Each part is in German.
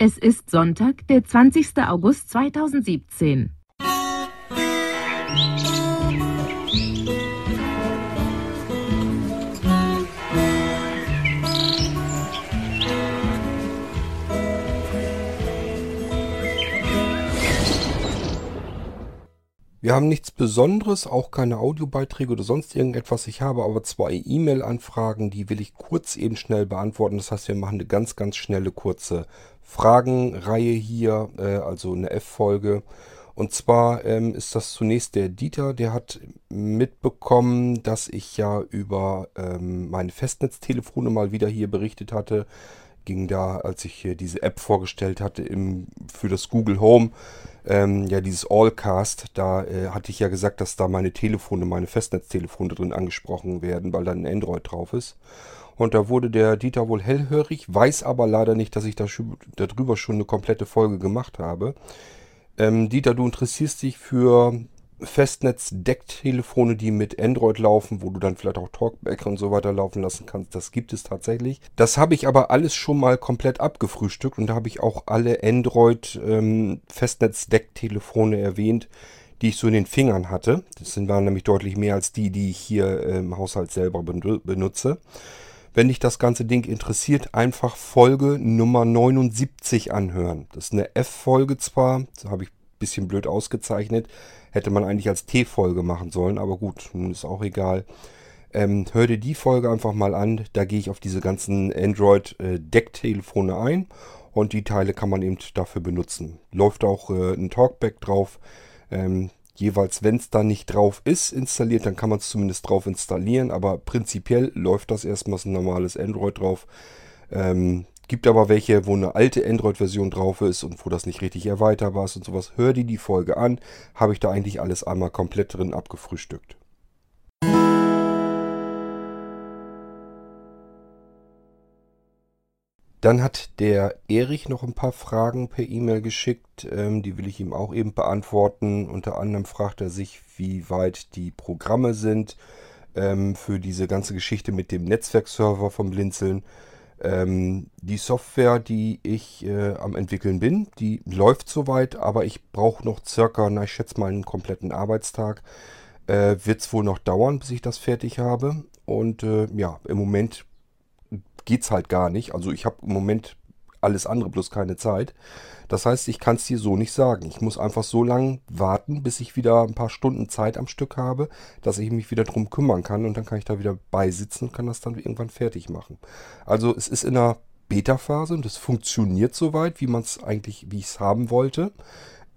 Es ist Sonntag, der 20. August 2017. Wir haben nichts Besonderes, auch keine Audiobeiträge oder sonst irgendetwas. Ich habe aber zwei E-Mail-Anfragen, die will ich kurz eben schnell beantworten. Das heißt, wir machen eine ganz, ganz schnelle, kurze Fragenreihe hier, äh, also eine F-Folge. Und zwar ähm, ist das zunächst der Dieter, der hat mitbekommen, dass ich ja über ähm, meine Festnetztelefone mal wieder hier berichtet hatte. Ging da, als ich hier diese App vorgestellt hatte im, für das Google Home ähm, ja dieses Allcast, da äh, hatte ich ja gesagt, dass da meine Telefone, meine Festnetztelefone drin angesprochen werden, weil da ein Android drauf ist. Und da wurde der Dieter wohl hellhörig, weiß aber leider nicht, dass ich da darüber schon eine komplette Folge gemacht habe. Ähm, Dieter, du interessierst dich für Festnetz-Decktelefone, die mit Android laufen, wo du dann vielleicht auch Talkback und so weiter laufen lassen kannst. Das gibt es tatsächlich. Das habe ich aber alles schon mal komplett abgefrühstückt und da habe ich auch alle Android-Festnetz-Decktelefone ähm, erwähnt, die ich so in den Fingern hatte. Das sind waren nämlich deutlich mehr als die, die ich hier im Haushalt selber benutze. Wenn dich das ganze Ding interessiert, einfach Folge Nummer 79 anhören. Das ist eine F-Folge zwar, das habe ich bisschen blöd ausgezeichnet, Hätte man eigentlich als T-Folge machen sollen, aber gut, nun ist auch egal. Ähm, hör dir die Folge einfach mal an. Da gehe ich auf diese ganzen Android-Decktelefone äh, ein und die Teile kann man eben dafür benutzen. Läuft auch äh, ein Talkback drauf. Ähm, jeweils, wenn es da nicht drauf ist installiert, dann kann man es zumindest drauf installieren. Aber prinzipiell läuft das erstmal ein normales Android drauf. Ähm, Gibt aber welche, wo eine alte Android-Version drauf ist und wo das nicht richtig erweiterbar ist und sowas. Hör dir die Folge an. Habe ich da eigentlich alles einmal komplett drin abgefrühstückt. Dann hat der Erich noch ein paar Fragen per E-Mail geschickt. Ähm, die will ich ihm auch eben beantworten. Unter anderem fragt er sich, wie weit die Programme sind ähm, für diese ganze Geschichte mit dem Netzwerkserver vom Blinzeln. Ähm, die Software, die ich äh, am entwickeln bin, die läuft soweit, aber ich brauche noch circa, na ich schätze mal einen kompletten Arbeitstag. Äh, Wird es wohl noch dauern, bis ich das fertig habe. Und äh, ja, im Moment geht es halt gar nicht. Also ich habe im Moment alles andere bloß keine Zeit. Das heißt, ich kann es dir so nicht sagen. Ich muss einfach so lange warten, bis ich wieder ein paar Stunden Zeit am Stück habe, dass ich mich wieder drum kümmern kann und dann kann ich da wieder beisitzen und kann das dann irgendwann fertig machen. Also es ist in der Beta-Phase und es funktioniert soweit, wie man es eigentlich, wie ich es haben wollte.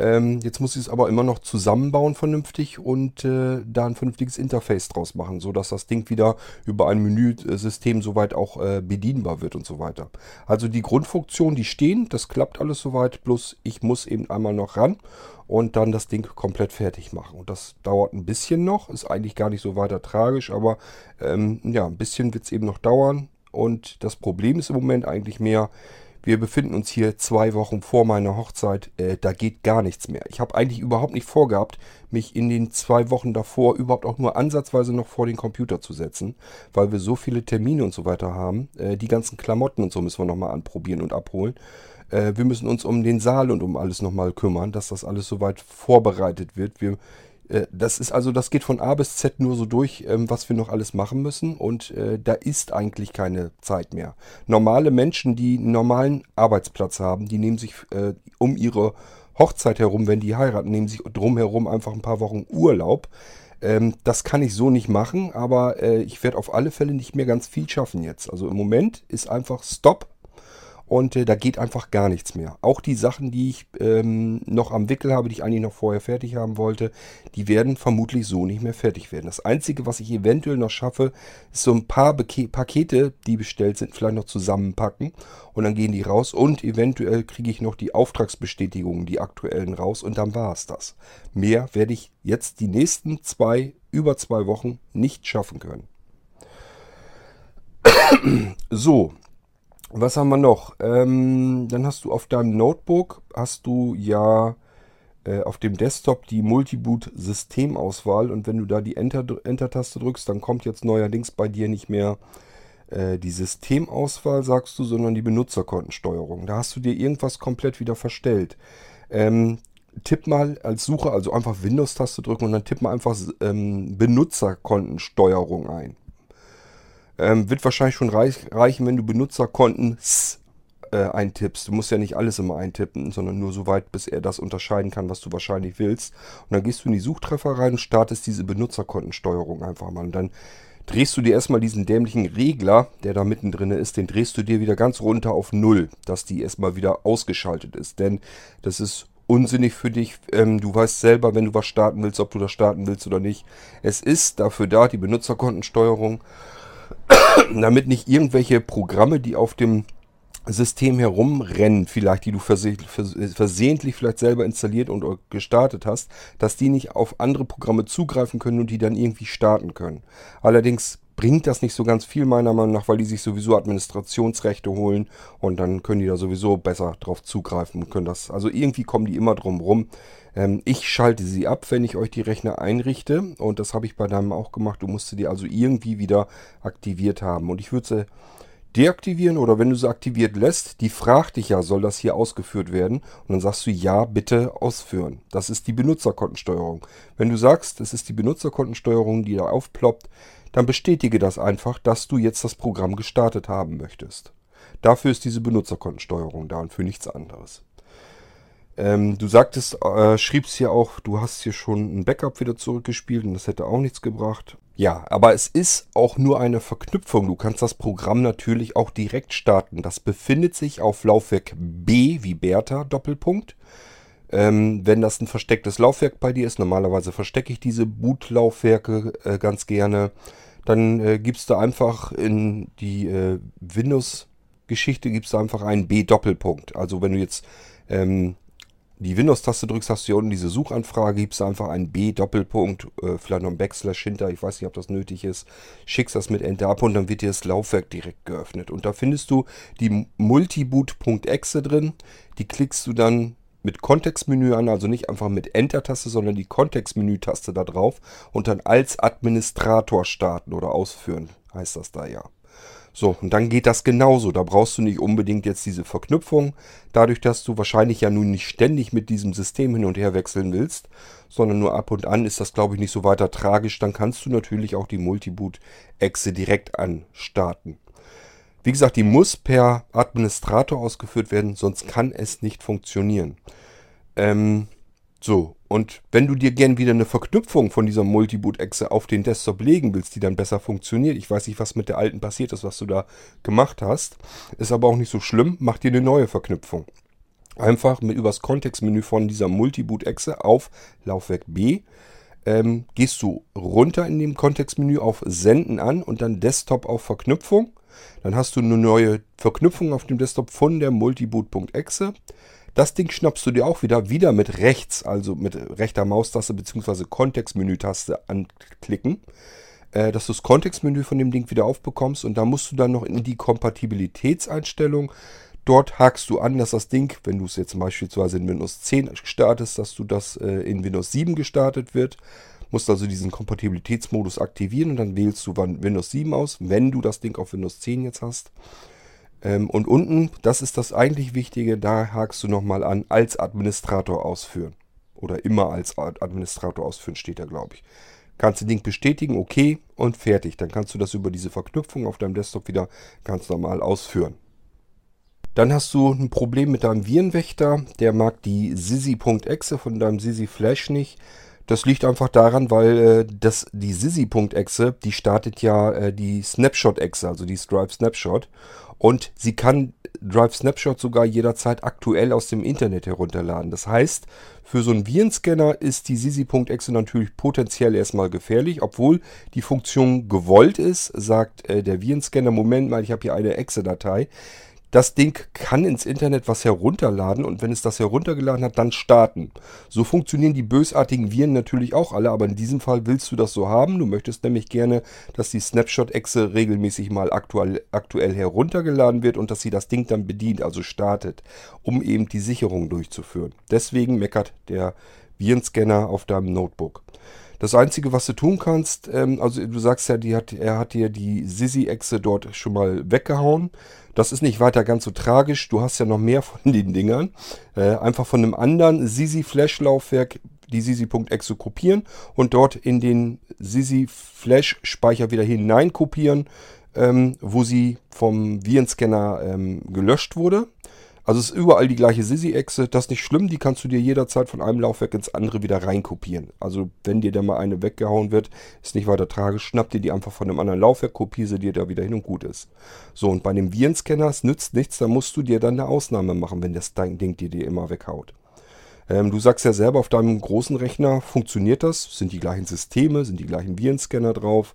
Ähm, jetzt muss ich es aber immer noch zusammenbauen vernünftig und äh, da ein vernünftiges Interface draus machen, sodass das Ding wieder über ein Menüsystem soweit auch äh, bedienbar wird und so weiter. Also die Grundfunktionen, die stehen, das klappt alles soweit, bloß ich muss eben einmal noch ran und dann das Ding komplett fertig machen. Und das dauert ein bisschen noch, ist eigentlich gar nicht so weiter tragisch, aber ähm, ja, ein bisschen wird es eben noch dauern. Und das Problem ist im Moment eigentlich mehr, wir befinden uns hier zwei Wochen vor meiner Hochzeit. Äh, da geht gar nichts mehr. Ich habe eigentlich überhaupt nicht vorgehabt, mich in den zwei Wochen davor überhaupt auch nur ansatzweise noch vor den Computer zu setzen, weil wir so viele Termine und so weiter haben. Äh, die ganzen Klamotten und so müssen wir nochmal anprobieren und abholen. Äh, wir müssen uns um den Saal und um alles nochmal kümmern, dass das alles soweit vorbereitet wird. Wir das ist also, das geht von A bis Z nur so durch, ähm, was wir noch alles machen müssen. Und äh, da ist eigentlich keine Zeit mehr. Normale Menschen, die einen normalen Arbeitsplatz haben, die nehmen sich äh, um ihre Hochzeit herum, wenn die heiraten, nehmen sich drumherum einfach ein paar Wochen Urlaub. Ähm, das kann ich so nicht machen, aber ich werde auf alle Fälle nicht mehr ganz viel schaffen jetzt. Also im Moment ist einfach Stopp und äh, da geht einfach gar nichts mehr. Auch die Sachen, die ich ähm, noch am Wickel habe, die ich eigentlich noch vorher fertig haben wollte, die werden vermutlich so nicht mehr fertig werden. Das Einzige, was ich eventuell noch schaffe, ist so ein paar Beke Pakete, die bestellt sind, vielleicht noch zusammenpacken. Und dann gehen die raus und eventuell kriege ich noch die Auftragsbestätigungen, die aktuellen raus und dann war es das. Mehr werde ich jetzt die nächsten zwei, über zwei Wochen nicht schaffen können. so, was haben wir noch? Ähm, dann hast du auf deinem Notebook, hast du ja äh, auf dem Desktop die Multiboot-Systemauswahl und wenn du da die Enter-Taste Enter drückst, dann kommt jetzt neuerdings bei dir nicht mehr äh, die Systemauswahl, sagst du, sondern die Benutzerkontensteuerung. Da hast du dir irgendwas komplett wieder verstellt. Ähm, tipp mal als Suche, also einfach Windows-Taste drücken und dann tipp mal einfach ähm, Benutzerkontensteuerung ein. Ähm, wird wahrscheinlich schon reich, reichen, wenn du Benutzerkonten äh, eintippst. Du musst ja nicht alles immer eintippen, sondern nur so weit, bis er das unterscheiden kann, was du wahrscheinlich willst. Und dann gehst du in die Suchtreffer rein und startest diese Benutzerkontensteuerung einfach mal. Und dann drehst du dir erstmal diesen dämlichen Regler, der da mittendrin ist, den drehst du dir wieder ganz runter auf Null, dass die erstmal wieder ausgeschaltet ist. Denn das ist unsinnig für dich. Ähm, du weißt selber, wenn du was starten willst, ob du das starten willst oder nicht. Es ist dafür da, die Benutzerkontensteuerung, damit nicht irgendwelche Programme, die auf dem System herumrennen, vielleicht, die du versehentlich vielleicht selber installiert und gestartet hast, dass die nicht auf andere Programme zugreifen können und die dann irgendwie starten können. Allerdings bringt das nicht so ganz viel meiner Meinung nach, weil die sich sowieso Administrationsrechte holen und dann können die da sowieso besser drauf zugreifen und können das. Also irgendwie kommen die immer drum rum. Ähm, ich schalte sie ab, wenn ich euch die Rechner einrichte und das habe ich bei deinem auch gemacht. Du musst sie also irgendwie wieder aktiviert haben und ich würde sie deaktivieren oder wenn du sie aktiviert lässt, die fragt dich ja, soll das hier ausgeführt werden? Und dann sagst du ja, bitte ausführen. Das ist die Benutzerkontensteuerung. Wenn du sagst, das ist die Benutzerkontensteuerung, die da aufploppt, dann bestätige das einfach, dass du jetzt das Programm gestartet haben möchtest. Dafür ist diese Benutzerkontensteuerung da und für nichts anderes. Ähm, du sagtest, äh, schriebst hier auch, du hast hier schon ein Backup wieder zurückgespielt und das hätte auch nichts gebracht. Ja, aber es ist auch nur eine Verknüpfung. Du kannst das Programm natürlich auch direkt starten. Das befindet sich auf Laufwerk B wie Bertha, Doppelpunkt. Ähm, wenn das ein verstecktes Laufwerk bei dir ist, normalerweise verstecke ich diese Bootlaufwerke äh, ganz gerne, dann äh, gibst du einfach in die äh, Windows-Geschichte, gibst du einfach einen B-Doppelpunkt. Also wenn du jetzt ähm, die Windows-Taste drückst, hast du hier unten diese Suchanfrage, gibst einfach einen B-Doppelpunkt, äh, vielleicht noch einen Backslash hinter, ich weiß nicht, ob das nötig ist, schickst das mit Enter ab und dann wird dir das Laufwerk direkt geöffnet. Und da findest du die Multiboot.exe drin, die klickst du dann mit Kontextmenü an, also nicht einfach mit Enter-Taste, sondern die Kontextmenü-Taste da drauf und dann als Administrator starten oder ausführen, heißt das da ja. So, und dann geht das genauso. Da brauchst du nicht unbedingt jetzt diese Verknüpfung, dadurch, dass du wahrscheinlich ja nun nicht ständig mit diesem System hin und her wechseln willst, sondern nur ab und an ist das, glaube ich, nicht so weiter tragisch. Dann kannst du natürlich auch die Multiboot-Exe direkt anstarten. Wie gesagt, die muss per Administrator ausgeführt werden, sonst kann es nicht funktionieren. Ähm, so, und wenn du dir gern wieder eine Verknüpfung von dieser Multiboot-Exe auf den Desktop legen willst, die dann besser funktioniert, ich weiß nicht, was mit der alten passiert ist, was du da gemacht hast, ist aber auch nicht so schlimm, mach dir eine neue Verknüpfung. Einfach mit übers Kontextmenü von dieser Multiboot-Exe auf Laufwerk B ähm, gehst du runter in dem Kontextmenü auf Senden an und dann Desktop auf Verknüpfung dann hast du eine neue Verknüpfung auf dem Desktop von der Multiboot.exe. Das Ding schnappst du dir auch wieder, wieder mit rechts, also mit rechter Maustaste bzw. Kontextmenü-Taste anklicken, äh, dass du das Kontextmenü von dem Ding wieder aufbekommst und da musst du dann noch in die Kompatibilitätseinstellung. Dort hakst du an, dass das Ding, wenn du es jetzt beispielsweise in Windows 10 startest, dass du das äh, in Windows 7 gestartet wird musst also diesen Kompatibilitätsmodus aktivieren und dann wählst du Windows 7 aus, wenn du das Ding auf Windows 10 jetzt hast. Ähm, und unten, das ist das eigentlich Wichtige, da hakst du nochmal an, als Administrator ausführen. Oder immer als Administrator ausführen steht da, glaube ich. Kannst du Ding bestätigen, okay und fertig. Dann kannst du das über diese Verknüpfung auf deinem Desktop wieder ganz normal ausführen. Dann hast du ein Problem mit deinem Virenwächter. Der mag die Sisi.exe von deinem Sisi Flash nicht. Das liegt einfach daran, weil äh, das, die Sisi.exe, die startet ja äh, die Snapshot-Exe, also die Drive Snapshot. Und sie kann Drive Snapshot sogar jederzeit aktuell aus dem Internet herunterladen. Das heißt, für so einen Virenscanner ist die Sisi.exe natürlich potenziell erstmal gefährlich, obwohl die Funktion gewollt ist, sagt äh, der Virenscanner, Moment mal, ich habe hier eine Exe-Datei das Ding kann ins Internet was herunterladen und wenn es das heruntergeladen hat, dann starten. So funktionieren die bösartigen Viren natürlich auch alle, aber in diesem Fall willst du das so haben. Du möchtest nämlich gerne, dass die Snapshot-Exe regelmäßig mal aktuell, aktuell heruntergeladen wird und dass sie das Ding dann bedient, also startet, um eben die Sicherung durchzuführen. Deswegen meckert der Virenscanner auf deinem Notebook. Das Einzige, was du tun kannst, ähm, also du sagst ja, hat, er hat dir die Sisi-Echse dort schon mal weggehauen. Das ist nicht weiter ganz so tragisch. Du hast ja noch mehr von den Dingern. Äh, einfach von einem anderen Sisi-Flash-Laufwerk die Sisi.exe kopieren und dort in den Sisi-Flash-Speicher wieder hinein kopieren, ähm, wo sie vom Virenscanner ähm, gelöscht wurde. Also es ist überall die gleiche Sisi-Echse. Das ist nicht schlimm, die kannst du dir jederzeit von einem Laufwerk ins andere wieder reinkopieren. Also wenn dir da mal eine weggehauen wird, ist nicht weiter tragisch. Schnapp dir die einfach von einem anderen Laufwerk, kopiere sie dir da wieder hin und gut ist. So, und bei dem Virenscanner, es nützt nichts, da musst du dir dann eine Ausnahme machen, wenn das Ding dir, dir immer weghaut. Ähm, du sagst ja selber, auf deinem großen Rechner funktioniert das. Sind die gleichen Systeme, sind die gleichen Virenscanner drauf.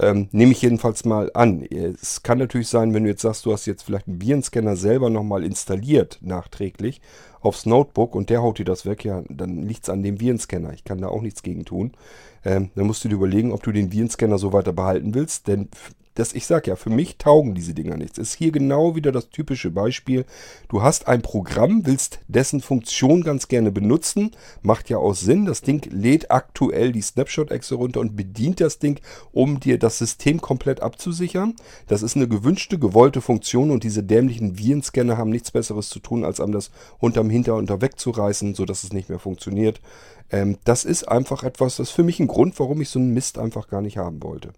Ähm, nehme ich jedenfalls mal an. Es kann natürlich sein, wenn du jetzt sagst, du hast jetzt vielleicht einen Virenscanner selber nochmal installiert, nachträglich, aufs Notebook und der haut dir das weg, ja, dann liegt es an dem Virenscanner. Ich kann da auch nichts gegen tun. Ähm, dann musst du dir überlegen, ob du den Virenscanner so weiter behalten willst, denn das, ich sag ja, für mich taugen diese Dinger nichts. Ist hier genau wieder das typische Beispiel. Du hast ein Programm, willst dessen Funktion ganz gerne benutzen. Macht ja auch Sinn. Das Ding lädt aktuell die Snapshot-Exe runter und bedient das Ding, um dir das System komplett abzusichern. Das ist eine gewünschte, gewollte Funktion und diese dämlichen Virenscanner haben nichts Besseres zu tun, als einem das unterm Hinter unter wegzureißen, sodass es nicht mehr funktioniert. Ähm, das ist einfach etwas, das ist für mich ein Grund, warum ich so einen Mist einfach gar nicht haben wollte.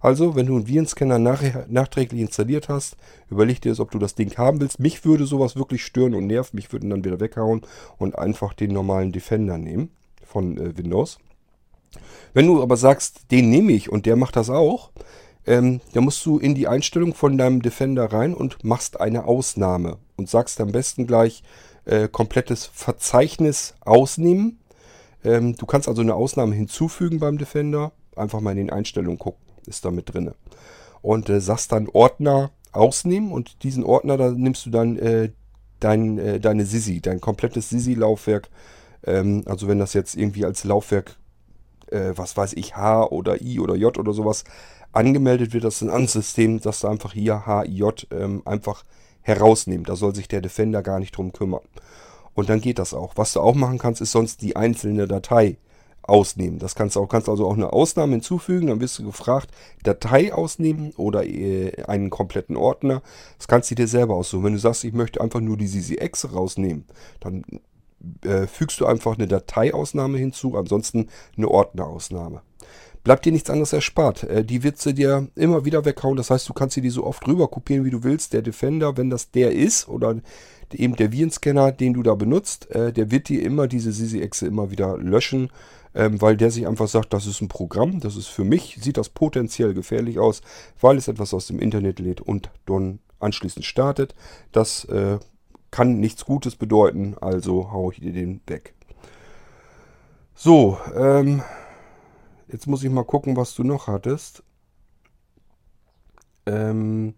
Also, wenn du einen Virenscanner nachher, nachträglich installiert hast, überleg dir, ob du das Ding haben willst. Mich würde sowas wirklich stören und nerven. Mich würden dann wieder weghauen und einfach den normalen Defender nehmen von äh, Windows. Wenn du aber sagst, den nehme ich und der macht das auch, ähm, dann musst du in die Einstellung von deinem Defender rein und machst eine Ausnahme und sagst am besten gleich äh, komplettes Verzeichnis ausnehmen. Ähm, du kannst also eine Ausnahme hinzufügen beim Defender. Einfach mal in den Einstellungen gucken ist da mit drin. Und äh, sagst dann Ordner ausnehmen und diesen Ordner, da nimmst du dann äh, dein, äh, deine Sisi, dein komplettes Sisi-Laufwerk. Ähm, also wenn das jetzt irgendwie als Laufwerk, äh, was weiß ich, H oder I oder J oder sowas angemeldet wird, das ist ein anderes System, dass du einfach hier H, I, J ähm, einfach herausnehmen. Da soll sich der Defender gar nicht drum kümmern. Und dann geht das auch. Was du auch machen kannst, ist sonst die einzelne Datei ausnehmen. Das kannst du auch, kannst also auch eine Ausnahme hinzufügen. Dann wirst du gefragt, Datei ausnehmen oder äh, einen kompletten Ordner. Das kannst du dir selber aussuchen. Wenn du sagst, ich möchte einfach nur die CCX rausnehmen, dann äh, fügst du einfach eine Dateiausnahme hinzu, ansonsten eine Ordnerausnahme. Bleibt dir nichts anderes erspart. Äh, die wird sie dir immer wieder weghauen. Das heißt, du kannst sie die so oft rüber kopieren, wie du willst. Der Defender, wenn das der ist oder eben der Virenscanner, den du da benutzt, der wird dir immer diese CCX immer wieder löschen ähm, weil der sich einfach sagt, das ist ein Programm, das ist für mich, sieht das potenziell gefährlich aus, weil es etwas aus dem Internet lädt und dann anschließend startet. Das äh, kann nichts Gutes bedeuten, also haue ich dir den weg. So, ähm, jetzt muss ich mal gucken, was du noch hattest. Ähm,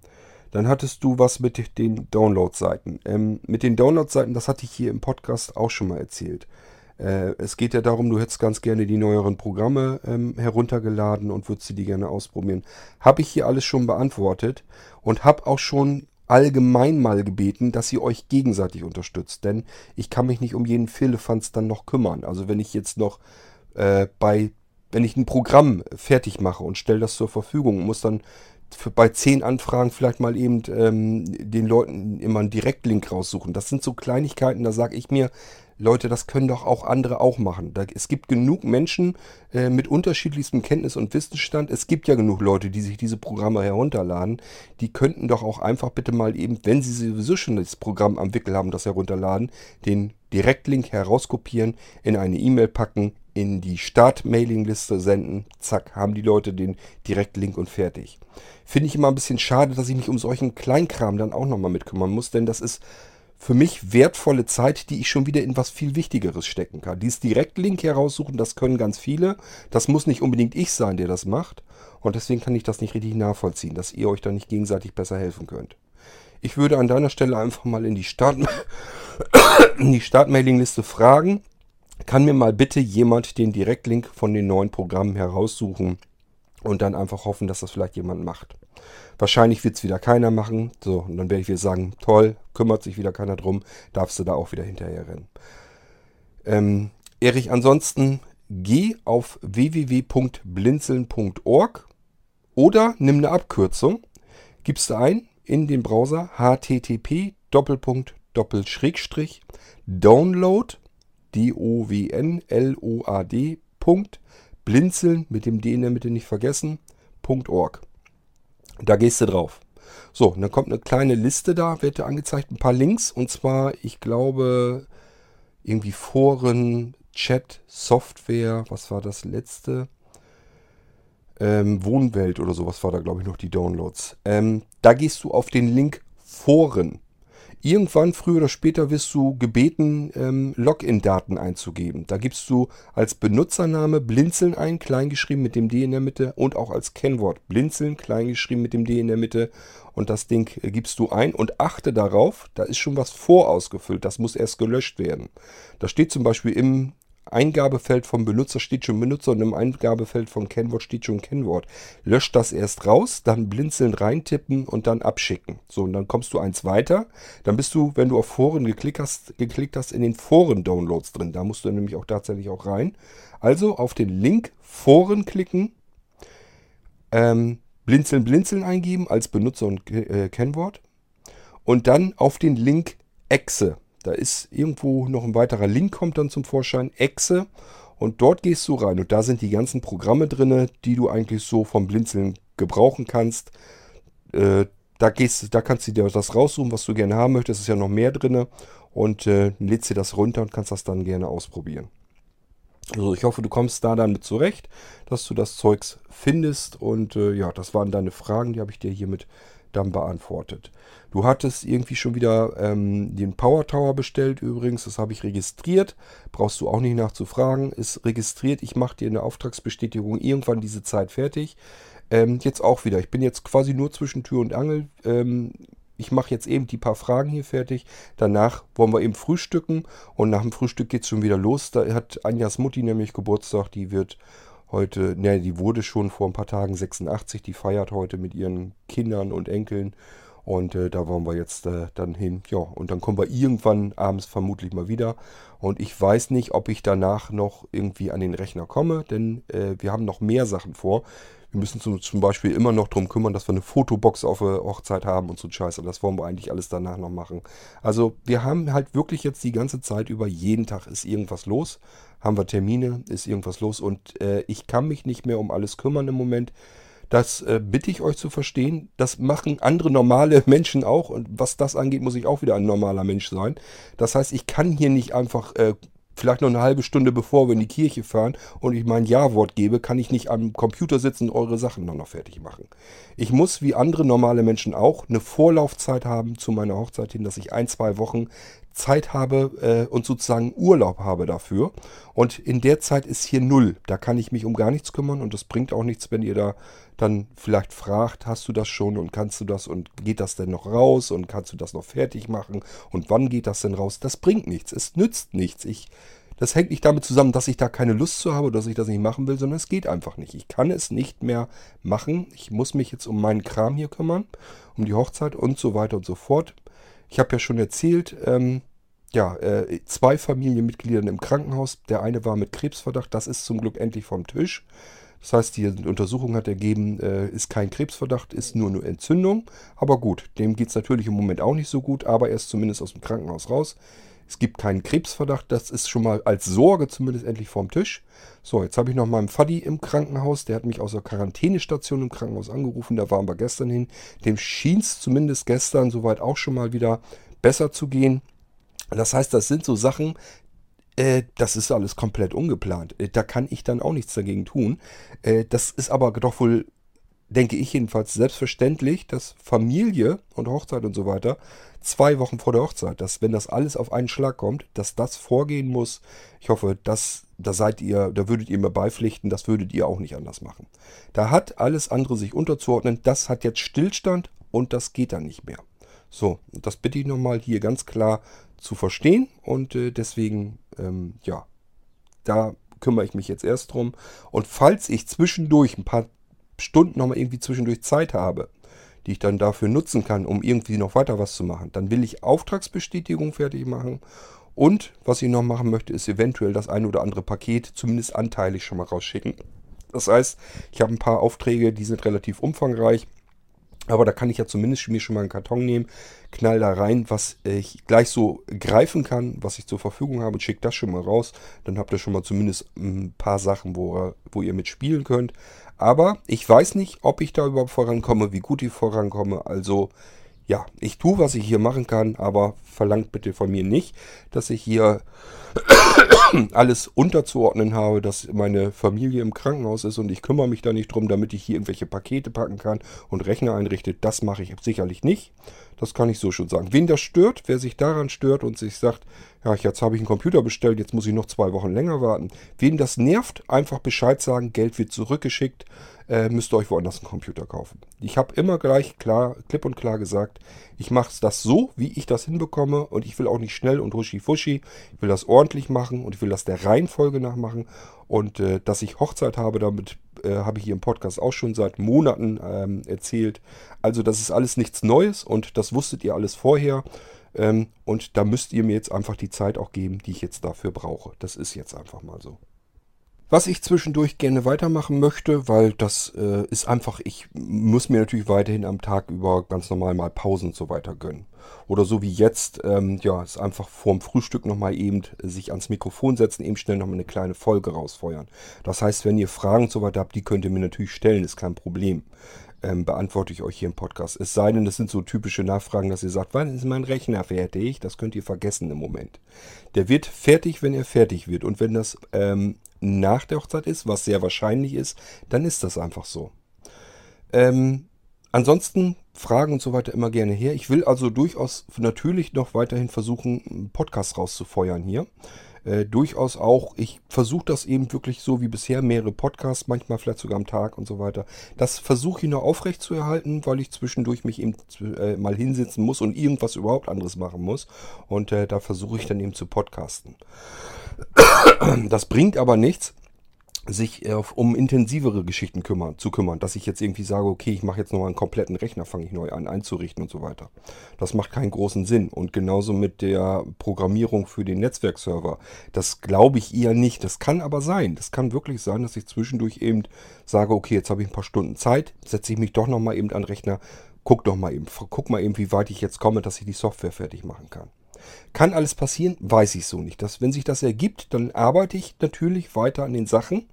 dann hattest du was mit den Download-Seiten. Ähm, mit den Download-Seiten, das hatte ich hier im Podcast auch schon mal erzählt. Äh, es geht ja darum, du hättest ganz gerne die neueren Programme ähm, heruntergeladen und würdest sie die gerne ausprobieren. Habe ich hier alles schon beantwortet und habe auch schon allgemein mal gebeten, dass ihr euch gegenseitig unterstützt. Denn ich kann mich nicht um jeden Firlefanz dann noch kümmern. Also wenn ich jetzt noch äh, bei, wenn ich ein Programm fertig mache und stelle das zur Verfügung, muss dann für, bei zehn Anfragen vielleicht mal eben ähm, den Leuten immer einen Direktlink raussuchen. Das sind so Kleinigkeiten, da sage ich mir, Leute, das können doch auch andere auch machen. Da, es gibt genug Menschen äh, mit unterschiedlichstem Kenntnis und Wissensstand. Es gibt ja genug Leute, die sich diese Programme herunterladen. Die könnten doch auch einfach bitte mal eben, wenn sie sowieso schon das Programm am Wickel haben, das herunterladen, den Direktlink herauskopieren, in eine E-Mail packen, in die Start-Mailing-Liste senden. Zack, haben die Leute den Direktlink und fertig. Finde ich immer ein bisschen schade, dass ich mich um solchen Kleinkram dann auch nochmal mitkümmern muss, denn das ist für mich wertvolle Zeit, die ich schon wieder in was viel Wichtigeres stecken kann. Dieses Direktlink heraussuchen, das können ganz viele. Das muss nicht unbedingt ich sein, der das macht. Und deswegen kann ich das nicht richtig nachvollziehen, dass ihr euch da nicht gegenseitig besser helfen könnt. Ich würde an deiner Stelle einfach mal in die Start in die Startmailingliste fragen. Kann mir mal bitte jemand den Direktlink von den neuen Programmen heraussuchen und dann einfach hoffen, dass das vielleicht jemand macht. Wahrscheinlich wird es wieder keiner machen. So, und dann werde ich wieder sagen, toll, kümmert sich wieder keiner drum, darfst du da auch wieder hinterher rennen. Ähm, Erich, ansonsten geh auf www.blinzeln.org oder nimm eine Abkürzung, gibst du ein in den Browser http download D-O-W-N-L-O-A-D blinzeln mit dem D in der Mitte nicht vergessen .org. Da gehst du drauf. So, und dann kommt eine kleine Liste da, wird dir angezeigt, ein paar Links. Und zwar, ich glaube, irgendwie Foren, Chat, Software, was war das letzte? Ähm, Wohnwelt oder sowas war da, glaube ich, noch die Downloads. Ähm, da gehst du auf den Link Foren. Irgendwann, früher oder später, wirst du gebeten, ähm, Login-Daten einzugeben. Da gibst du als Benutzername Blinzeln ein, kleingeschrieben mit dem D in der Mitte und auch als Kennwort Blinzeln, kleingeschrieben mit dem D in der Mitte. Und das Ding äh, gibst du ein und achte darauf, da ist schon was vorausgefüllt, das muss erst gelöscht werden. Da steht zum Beispiel im Eingabefeld vom Benutzer steht schon Benutzer und im Eingabefeld vom Kennwort steht schon Kennwort. Löscht das erst raus, dann blinzeln reintippen und dann abschicken. So, und dann kommst du eins weiter. Dann bist du, wenn du auf Foren geklickt hast, geklickt hast in den Foren-Downloads drin. Da musst du nämlich auch tatsächlich auch rein. Also auf den Link Foren klicken, ähm, blinzeln, blinzeln eingeben als Benutzer und äh, Kennwort. Und dann auf den Link Exe da ist irgendwo noch ein weiterer Link, kommt dann zum Vorschein, Exe. Und dort gehst du rein und da sind die ganzen Programme drin, die du eigentlich so vom Blinzeln gebrauchen kannst. Äh, da, gehst, da kannst du dir das raussuchen, was du gerne haben möchtest. Es ist ja noch mehr drin. Und äh, lädst dir das runter und kannst das dann gerne ausprobieren. Also ich hoffe, du kommst da dann mit zurecht, dass du das Zeugs findest. Und äh, ja, das waren deine Fragen, die habe ich dir hiermit dann beantwortet. Du hattest irgendwie schon wieder ähm, den Power Tower bestellt übrigens. Das habe ich registriert. Brauchst du auch nicht nachzufragen. Ist registriert. Ich mache dir eine Auftragsbestätigung irgendwann diese Zeit fertig. Ähm, jetzt auch wieder. Ich bin jetzt quasi nur zwischen Tür und Angel. Ähm, ich mache jetzt eben die paar Fragen hier fertig. Danach wollen wir eben frühstücken. Und nach dem Frühstück geht es schon wieder los. Da hat Anjas Mutti nämlich Geburtstag. Die wird heute, ne, die wurde schon vor ein paar Tagen 86. Die feiert heute mit ihren Kindern und Enkeln. Und äh, da wollen wir jetzt äh, dann hin. Ja, und dann kommen wir irgendwann abends vermutlich mal wieder. Und ich weiß nicht, ob ich danach noch irgendwie an den Rechner komme, denn äh, wir haben noch mehr Sachen vor. Wir müssen zum, zum Beispiel immer noch darum kümmern, dass wir eine Fotobox auf der Hochzeit haben und so Scheiße. Das wollen wir eigentlich alles danach noch machen. Also wir haben halt wirklich jetzt die ganze Zeit über, jeden Tag ist irgendwas los. Haben wir Termine, ist irgendwas los. Und äh, ich kann mich nicht mehr um alles kümmern im Moment. Das äh, bitte ich euch zu verstehen. Das machen andere normale Menschen auch. Und was das angeht, muss ich auch wieder ein normaler Mensch sein. Das heißt, ich kann hier nicht einfach äh, vielleicht noch eine halbe Stunde bevor wir in die Kirche fahren und ich mein Ja-Wort gebe, kann ich nicht am Computer sitzen und eure Sachen noch, fertig machen. Ich muss, wie andere normale Menschen auch, eine Vorlaufzeit haben zu meiner Hochzeit hin, dass ich ein, zwei Wochen Zeit habe äh, und sozusagen Urlaub habe dafür. Und in der Zeit ist hier null. Da kann ich mich um gar nichts kümmern und das bringt auch nichts, wenn ihr da dann vielleicht fragt, hast du das schon und kannst du das und geht das denn noch raus und kannst du das noch fertig machen und wann geht das denn raus? Das bringt nichts. Es nützt nichts. Ich das hängt nicht damit zusammen, dass ich da keine Lust zu habe oder dass ich das nicht machen will, sondern es geht einfach nicht. Ich kann es nicht mehr machen. Ich muss mich jetzt um meinen Kram hier kümmern, um die Hochzeit und so weiter und so fort. Ich habe ja schon erzählt, ähm, ja, äh, zwei Familienmitgliedern im Krankenhaus. Der eine war mit Krebsverdacht, das ist zum Glück endlich vom Tisch. Das heißt, die Untersuchung hat ergeben, äh, ist kein Krebsverdacht, ist nur eine Entzündung. Aber gut, dem geht es natürlich im Moment auch nicht so gut, aber er ist zumindest aus dem Krankenhaus raus. Es gibt keinen Krebsverdacht, das ist schon mal als Sorge zumindest endlich vom Tisch. So, jetzt habe ich noch meinen Faddy im Krankenhaus, der hat mich aus der Quarantänestation im Krankenhaus angerufen, da waren wir gestern hin. Dem schien es zumindest gestern soweit auch schon mal wieder besser zu gehen. Das heißt, das sind so Sachen, äh, das ist alles komplett ungeplant. Äh, da kann ich dann auch nichts dagegen tun. Äh, das ist aber doch wohl, denke ich jedenfalls, selbstverständlich, dass Familie und Hochzeit und so weiter zwei Wochen vor der Hochzeit, dass wenn das alles auf einen Schlag kommt, dass das vorgehen muss. Ich hoffe, dass da seid ihr, da würdet ihr mir beipflichten, das würdet ihr auch nicht anders machen. Da hat alles andere sich unterzuordnen. Das hat jetzt Stillstand und das geht dann nicht mehr. So, das bitte ich nochmal hier ganz klar zu verstehen und äh, deswegen, ähm, ja, da kümmere ich mich jetzt erst drum. Und falls ich zwischendurch ein paar Stunden nochmal irgendwie zwischendurch Zeit habe, die ich dann dafür nutzen kann, um irgendwie noch weiter was zu machen, dann will ich Auftragsbestätigung fertig machen Und was ich noch machen möchte, ist eventuell das ein oder andere Paket zumindest anteilig schon mal rausschicken. Das heißt, ich habe ein paar Aufträge, die sind relativ umfangreich. Aber da kann ich ja zumindest mir schon mal einen Karton nehmen, knall da rein, was ich gleich so greifen kann, was ich zur Verfügung habe und schicke das schon mal raus. Dann habt ihr schon mal zumindest ein paar Sachen, wo, wo ihr mitspielen könnt. Aber ich weiß nicht, ob ich da überhaupt vorankomme, wie gut ich vorankomme. Also ja, ich tue, was ich hier machen kann, aber verlangt bitte von mir nicht, dass ich hier alles unterzuordnen habe, dass meine Familie im Krankenhaus ist und ich kümmere mich da nicht drum, damit ich hier irgendwelche Pakete packen kann und Rechner einrichte. Das mache ich sicherlich nicht. Das kann ich so schon sagen. Wen das stört, wer sich daran stört und sich sagt, ja, jetzt habe ich einen Computer bestellt, jetzt muss ich noch zwei Wochen länger warten. Wen das nervt, einfach Bescheid sagen, Geld wird zurückgeschickt äh, müsst ihr euch woanders einen Computer kaufen. Ich habe immer gleich klar, klipp und klar gesagt, ich mache das so, wie ich das hinbekomme und ich will auch nicht schnell und huschi-fuschi. Ich will das ordentlich machen und ich will das der Reihenfolge nachmachen. Und äh, dass ich Hochzeit habe, damit äh, habe ich hier im Podcast auch schon seit Monaten ähm, erzählt. Also das ist alles nichts Neues und das wusstet ihr alles vorher. Ähm, und da müsst ihr mir jetzt einfach die Zeit auch geben, die ich jetzt dafür brauche. Das ist jetzt einfach mal so. Was ich zwischendurch gerne weitermachen möchte, weil das äh, ist einfach, ich muss mir natürlich weiterhin am Tag über ganz normal mal Pausen und so weiter gönnen. Oder so wie jetzt, ähm, ja, ist einfach vorm Frühstück nochmal eben sich ans Mikrofon setzen, eben schnell nochmal eine kleine Folge rausfeuern. Das heißt, wenn ihr Fragen und so weiter habt, die könnt ihr mir natürlich stellen, ist kein Problem. Ähm, beantworte ich euch hier im Podcast. Es sei denn, das sind so typische Nachfragen, dass ihr sagt, wann ist mein Rechner fertig? Das könnt ihr vergessen im Moment. Der wird fertig, wenn er fertig wird. Und wenn das ähm, nach der Hochzeit ist, was sehr wahrscheinlich ist, dann ist das einfach so. Ähm, ansonsten Fragen und so weiter immer gerne her. Ich will also durchaus natürlich noch weiterhin versuchen, einen Podcast rauszufeuern hier. Äh, durchaus auch, ich versuche das eben wirklich so wie bisher, mehrere Podcasts, manchmal vielleicht sogar am Tag und so weiter. Das versuche ich noch aufrecht zu erhalten, weil ich zwischendurch mich eben äh, mal hinsetzen muss und irgendwas überhaupt anderes machen muss. Und äh, da versuche ich dann eben zu podcasten. Das bringt aber nichts, sich äh, um intensivere Geschichten kümmern, zu kümmern, dass ich jetzt irgendwie sage, okay, ich mache jetzt nochmal einen kompletten Rechner, fange ich neu an einzurichten und so weiter. Das macht keinen großen Sinn. Und genauso mit der Programmierung für den Netzwerkserver. Das glaube ich eher nicht. Das kann aber sein. Das kann wirklich sein, dass ich zwischendurch eben sage, okay, jetzt habe ich ein paar Stunden Zeit, setze ich mich doch nochmal eben an den Rechner, guck doch mal eben, guck mal eben, wie weit ich jetzt komme, dass ich die Software fertig machen kann. Kann alles passieren? Weiß ich so nicht. Das, wenn sich das ergibt, dann arbeite ich natürlich weiter an den Sachen.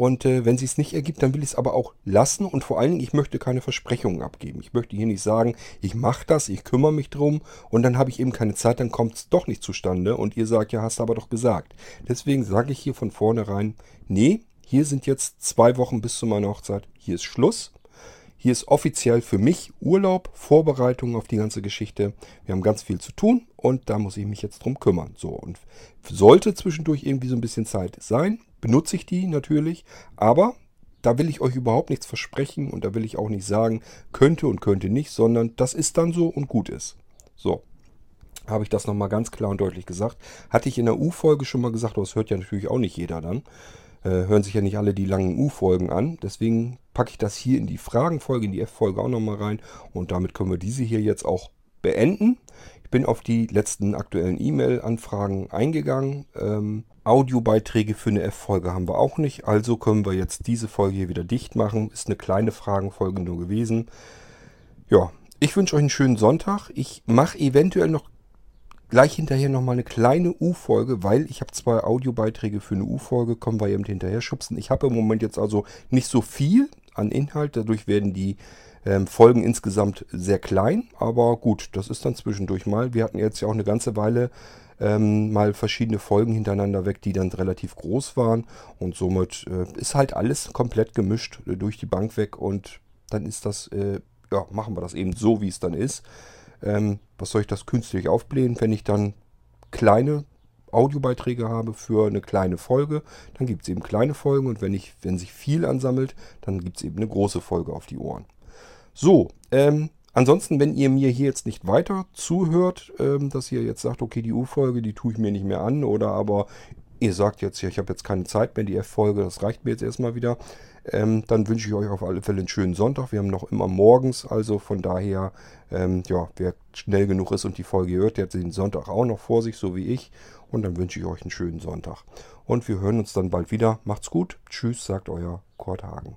Und äh, wenn sich es nicht ergibt, dann will ich es aber auch lassen. Und vor allen Dingen, ich möchte keine Versprechungen abgeben. Ich möchte hier nicht sagen, ich mache das, ich kümmere mich drum und dann habe ich eben keine Zeit, dann kommt es doch nicht zustande. Und ihr sagt, ja, hast du aber doch gesagt. Deswegen sage ich hier von vornherein, nee, hier sind jetzt zwei Wochen bis zu meiner Hochzeit. Hier ist Schluss. Hier ist offiziell für mich Urlaub, Vorbereitung auf die ganze Geschichte. Wir haben ganz viel zu tun und da muss ich mich jetzt drum kümmern. So, und sollte zwischendurch irgendwie so ein bisschen Zeit sein, benutze ich die natürlich, aber da will ich euch überhaupt nichts versprechen und da will ich auch nicht sagen, könnte und könnte nicht, sondern das ist dann so und gut ist. So, habe ich das nochmal ganz klar und deutlich gesagt. Hatte ich in der U-Folge schon mal gesagt, aber das hört ja natürlich auch nicht jeder dann. Äh, hören sich ja nicht alle die langen U-Folgen an. Deswegen packe ich das hier in die Fragenfolge, in die F-Folge auch nochmal rein. Und damit können wir diese hier jetzt auch beenden. Ich bin auf die letzten aktuellen E-Mail-Anfragen eingegangen. Ähm, Audiobeiträge für eine F-Folge haben wir auch nicht. Also können wir jetzt diese Folge hier wieder dicht machen. Ist eine kleine Fragenfolge nur gewesen. Ja, ich wünsche euch einen schönen Sonntag. Ich mache eventuell noch gleich hinterher nochmal eine kleine U-Folge, weil ich habe zwei Audiobeiträge für eine U-Folge, kommen wir eben hinterher schubsen. Ich habe im Moment jetzt also nicht so viel an Inhalt, dadurch werden die ähm, Folgen insgesamt sehr klein, aber gut, das ist dann zwischendurch mal. Wir hatten jetzt ja auch eine ganze Weile ähm, mal verschiedene Folgen hintereinander weg, die dann relativ groß waren. Und somit äh, ist halt alles komplett gemischt äh, durch die Bank weg. Und dann ist das, äh, ja, machen wir das eben so, wie es dann ist. Ähm, was soll ich das künstlich aufblähen, wenn ich dann kleine Audiobeiträge habe für eine kleine Folge, dann gibt es eben kleine Folgen und wenn, ich, wenn sich viel ansammelt, dann gibt es eben eine große Folge auf die Ohren. So, ähm, ansonsten, wenn ihr mir hier jetzt nicht weiter zuhört, ähm, dass ihr jetzt sagt, okay, die U-Folge, die tue ich mir nicht mehr an oder aber ihr sagt jetzt, ja, ich habe jetzt keine Zeit mehr, die Erfolge, das reicht mir jetzt erstmal wieder, ähm, dann wünsche ich euch auf alle Fälle einen schönen Sonntag. Wir haben noch immer morgens, also von daher, ähm, ja, wer schnell genug ist und die Folge hört, der hat den Sonntag auch noch vor sich, so wie ich. Und dann wünsche ich euch einen schönen Sonntag. Und wir hören uns dann bald wieder. Macht's gut. Tschüss, sagt euer Kurt Hagen.